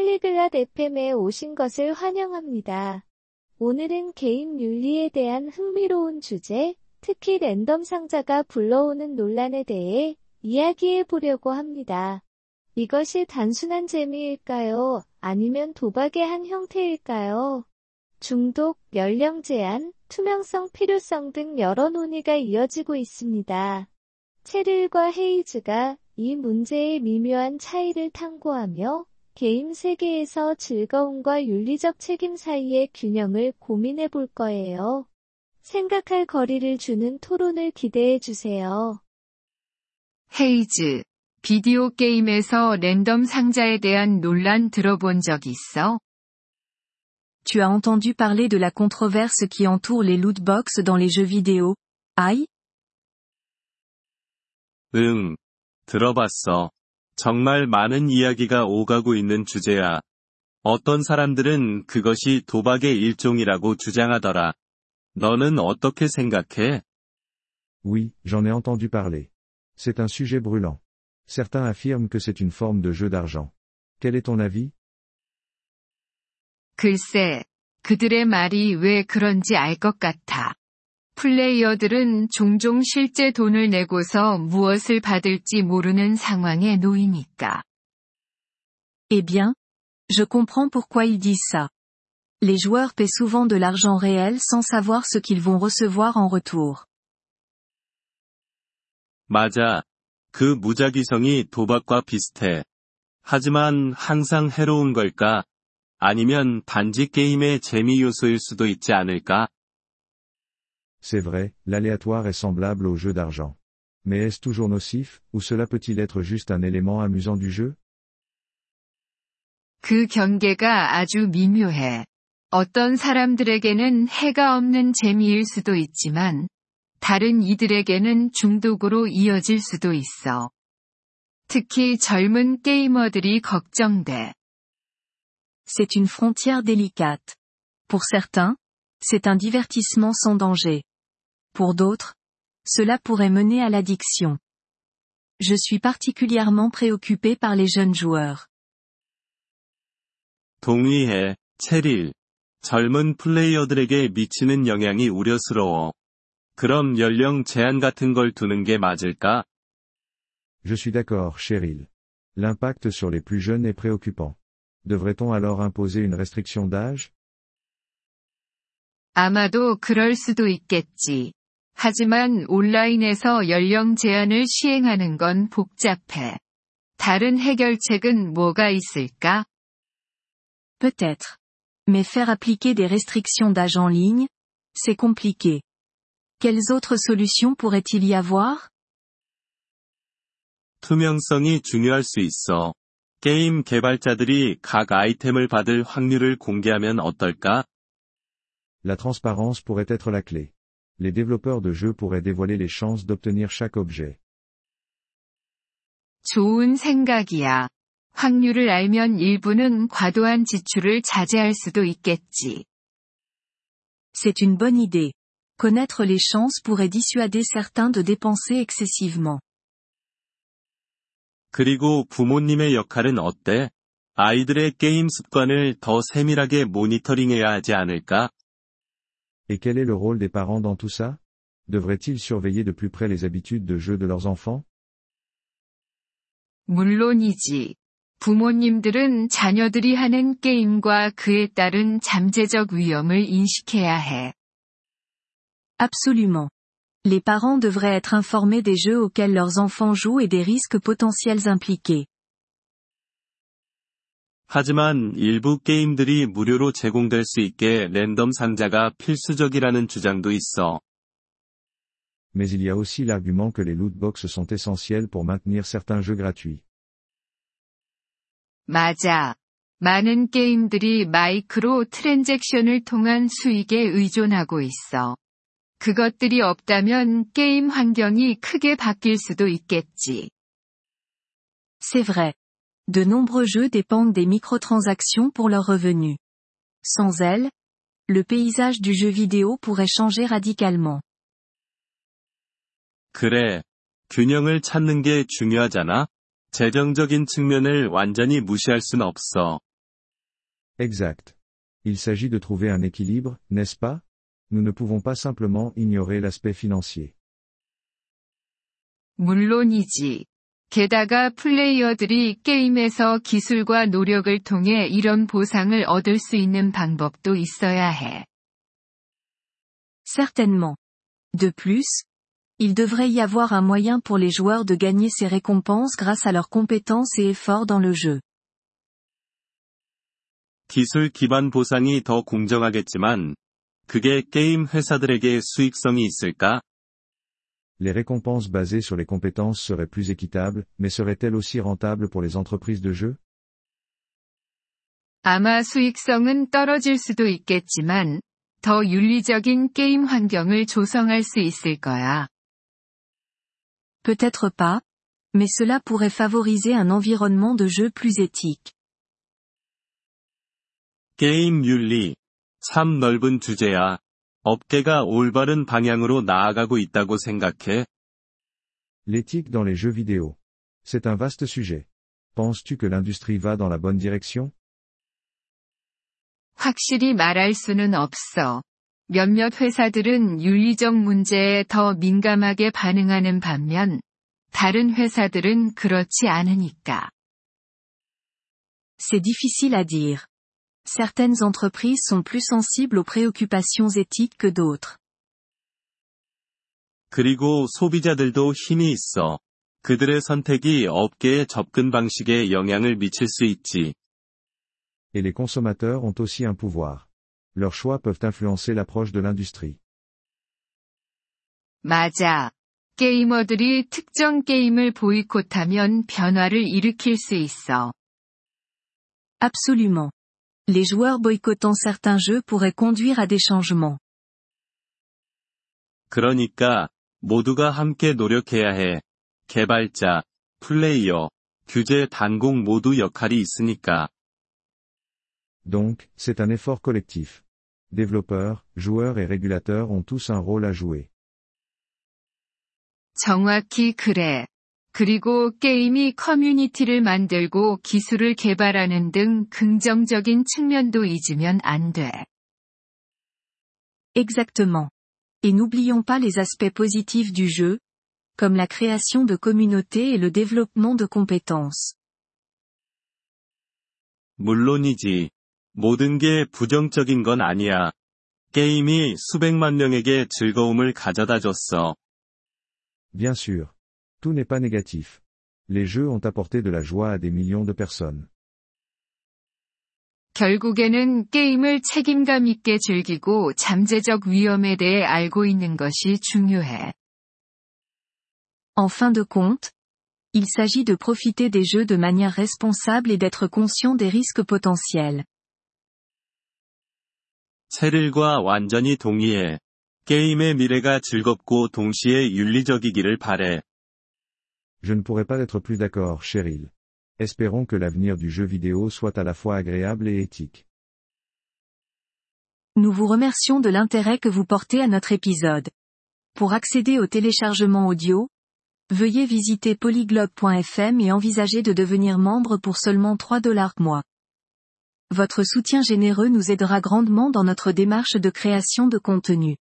팔리글랏 FM에 오신 것을 환영합니다. 오늘은 게임 윤리에 대한 흥미로운 주제, 특히 랜덤 상자가 불러오는 논란에 대해 이야기해 보려고 합니다. 이것이 단순한 재미일까요? 아니면 도박의 한 형태일까요? 중독, 연령 제한, 투명성 필요성 등 여러 논의가 이어지고 있습니다. 체릴과 헤이즈가 이 문제의 미묘한 차이를 탐구하며 게임 세계에서 즐거움과 윤리적 책임 사이의 균형을 고민해 볼 거예요. 생각할 거리를 주는 토론을 기대해 주세요. 헤이즈, 비디오 게임에서 랜덤 상자에 대한 논란 들어본 적 있어? Tu as entendu parler de la controverse qui entoure les loot box dans les jeux vidéo, aïe 응. 들어봤어. 정말 많은 이야기가 오가고 있는 주제야. 어떤 사람들은 그것이 도박의 일종이라고 주장하더라. 너는 어떻게 생각해? Oui, j'en ai entendu parler. C'est un sujet brûlant. Certains affirment que c'est une forme de jeu d'argent. Quel est ton avis 글쎄, 그들의 말이 왜 그런지 알 것 같아. 플레이어들은 종종 실제 돈을 내고서 무엇을 받을지 모르는 상황에 놓이니까. Eh bien, je comprends pourquoi ils disent ça. Les joueurs paient souvent de l'argent réel sans savoir ce qu'ils vont recevoir en retour. 맞아. 그 무작위성이 도박과 비슷해. 하지만 항상 해로운 걸까? 아니면 단지 게임의 재미 요소일 수도 있지 않을까? C'est vrai, l'aléatoire est semblable au jeu d'argent. Mais est-ce toujours nocif, ou cela peut-il être juste un élément amusant du jeu 그 경계가 아주 미묘해. 어떤 사람들에게는 해가 없는 재미일 수도 있지만, 다른 이들에게는 중독으로 이어질 수도 있어. 특히 젊은 게이머들이 걱정돼. C'est une frontière délicate. Pour certains, c'est un divertissement sans danger. Pour d'autres, cela pourrait mener à l'addiction. Je suis particulièrement préoccupé par les jeunes joueurs. 동의해, 체릴. 젊은 플레이어들에게 미치는 영향이 우려스러워. 그럼 연령 제한 같은 걸 두는 게 맞을까? Je suis d'accord, Cheryl. L'impact sur les plus jeunes est préoccupant. Devrait-on alors imposer une restriction d'âge 아마도 그럴 수도 있겠지. 하지만 온라인에서 연령 제한을 시행하는 건 복잡해. 다른 해결책은 뭐가 있을까? Peut-être. Mais faire appliquer des restrictions d'âge en ligne, c'est compliqué. Quelles autres solutions pourrait-il y avoir 투명성이 중요할 수 있어. 게임 개발자들이 각 아이템을 받을 확률을 공개하면 어떨까? La transparence pourrait être la clé. Les développeurs de jeux pourraient dévoiler les chances d'obtenir chaque objet. 좋은 생각이야. 확률을 알면 일부는 과도한 지출을 자제할 수도 있겠지. C'est une bonne idée. Connaître les chances pourrait dissuader certains de dépenser excessivement. 그리고 부모님의 역할은 어때? 아이들의 게임 습관을 더 세밀하게 모니터링해야 하지 않을까? Et quel est le rôle des parents dans tout ça Devraient-ils surveiller de plus près les habitudes de jeu de leurs enfants 물론이지. 부모님들은 자녀들이 하는 게임과 그에 따른 잠재적 위험을 인식해야 해. Absolument. Les parents devraient être informés des jeux auxquels leurs enfants jouent et des risques potentiels impliqués. 하지만 일부 게임들이 무료로 제공될 수 있게 랜덤 상자가 필수적이라는 주장도 있어. Mais il y a aussi l'argument que les loot box sont essentiels pour maintenir certains jeux gratuits. 맞아. 많은 게임들이 마이크로 트랜잭션을 통한 수익에 의존하고 있어. 그것들이 없다면 게임 환경이 크게 바뀔 수도 있겠지. C'est vrai. De nombreux jeux dépendent des microtransactions pour leurs revenus. Sans elles, le paysage du jeu vidéo pourrait changer radicalement. 그래. 균형을 찾는 게 중요하잖아. 재정적인 측면을 완전히 무시할 순 없어. Exact. Il s'agit de trouver un équilibre, n'est-ce pas Nous ne pouvons pas simplement ignorer l'aspect financier. 물론이지. 게다가 플레이어들이 게임에서 기술과 노력을 통해 이런 보상을 얻을 수 있는 방법도 있어야 해. Certainement. De plus, il devrait y avoir un moyen pour les joueurs de gagner ces récompenses grâce à leurs compétences et efforts dans le jeu. 기술 기반 보상이 더 공정하겠지만, 그게 게임 회사들에게 수익성이 있을까? Les récompenses basées sur les compétences seraient plus équitables, mais seraient-elles aussi rentables pour les entreprises de jeu 아마 수익성은 떨어질 수도 있겠지만, 더 윤리적인 게임 환경을 조성할 수 있을 거야. Peut-être pas, mais cela pourrait favoriser un environnement de jeu plus éthique. 게임 윤리. 참 넓은 주제야. 업계가 올바른 방향으로 나아가고 있다고 생각해? L'éthique dans les jeux vidéo. C'est un vaste sujet. Penses-tu que l'industrie va dans la bonne direction 확실히 말할 수는 없어. 몇몇 회사들은 윤리적 문제에 더 민감하게 반응하는 반면, 다른 회사들은 그렇지 않으니까. C'est difficile à dire. Certaines entreprises sont plus sensibles aux préoccupations éthiques que d'autres. 그리고 소비자들도 힘이 있어. 그들의 선택이 업계의 접근 방식에 영향을 미칠 수 있지. Et les consommateurs ont aussi un pouvoir. Leurs choix peuvent influencer l'approche de l'industrie. 맞아. 게이머들이 특정 게임을 보이콧하면 변화를 일으킬 수 있어. Absolument. Les joueurs boycottant certains jeux pourraient conduire à des changements. 그러니까, 모두가 함께 노력해야 해. 개발자, 플레이어, 규제 단공 모두 역할이 있으니까. Donc, c'est un effort collectif. Développeurs, joueurs et régulateurs ont tous un rôle à jouer. 정확히 그래. 그리고 게임이 커뮤니티를 만들고 기술을 개발하는 등 긍정적인 측면도 잊으면 안 돼. Exactement. Et n'oublions pas les aspects positifs du jeu, comme la création de communautés et le développement de compétences. 물론이지. 모든 게 부정적인 건 아니야. 게임이 수백만 명에게 즐거움을 가져다 줬어. Bien sûr. Tout n'est pas négatif. Les jeux ont apporté de la joie à des millions de personnes. 결국에는 게임을 책임감 있게 즐기고 잠재적 위험에 대해 알고 있는 것이 중요해. En fin de compte, il s'agit de profiter des jeux de manière responsable et d'être conscient des risques potentiels. 체릴과 완전히 동의해. 게임의 미래가 즐겁고 동시에 윤리적이기를 바래. Je ne pourrais pas être plus d'accord, Cheryl. Espérons que l'avenir du jeu vidéo soit à la fois agréable et éthique. Nous vous remercions de l'intérêt que vous portez à notre épisode. Pour accéder au téléchargement audio, veuillez visiter polyglobe.fm et envisager de devenir membre pour seulement 3 dollars mois. Votre soutien généreux nous aidera grandement dans notre démarche de création de contenu.